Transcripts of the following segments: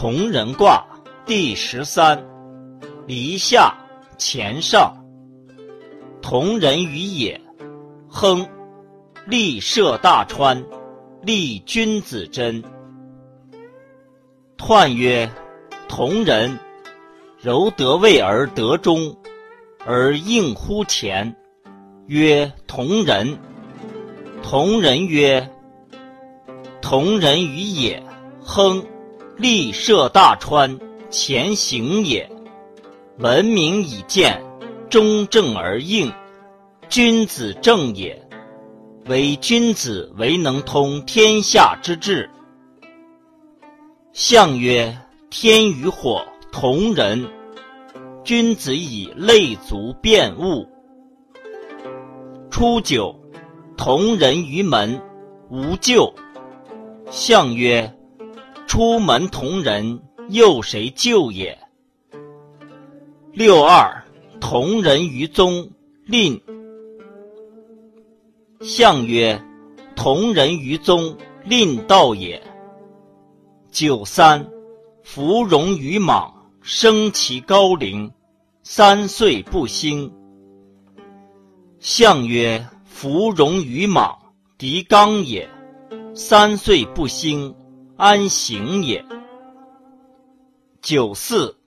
同人卦第十三，离下乾上。同人于也，亨，利涉大川，利君子贞。彖曰：同人，柔得位而得中，而应乎前。曰同人。同人曰：同人于也，亨。利涉大川，前行也。文明以见，中正而应，君子正也。唯君子为能通天下之治。象曰：天与火，同人。君子以类足辨物。初九，同人于门，无咎。象曰。出门同人，又谁救也？六二，同人于宗，吝。象曰：同人于宗，吝道也。九三，芙蓉于莽，生其高陵，三岁不兴。象曰：芙蓉于莽，狄刚也，三岁不兴。安行也。九四，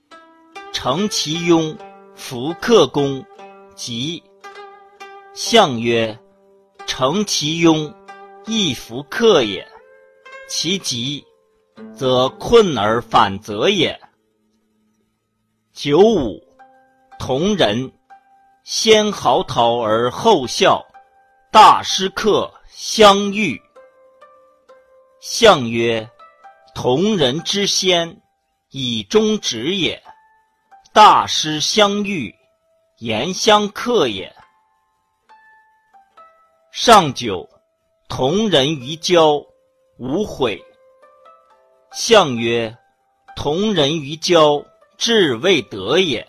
承其雍，弗克公，吉。象曰：承其雍，亦弗克也。其吉，则困而反则也。九五，同人，先嚎啕而后笑，大师客相遇。象曰。同人之先，以忠直也；大师相遇，言相克也。上九，同人于交，无悔。相曰：同人于交，志未得也。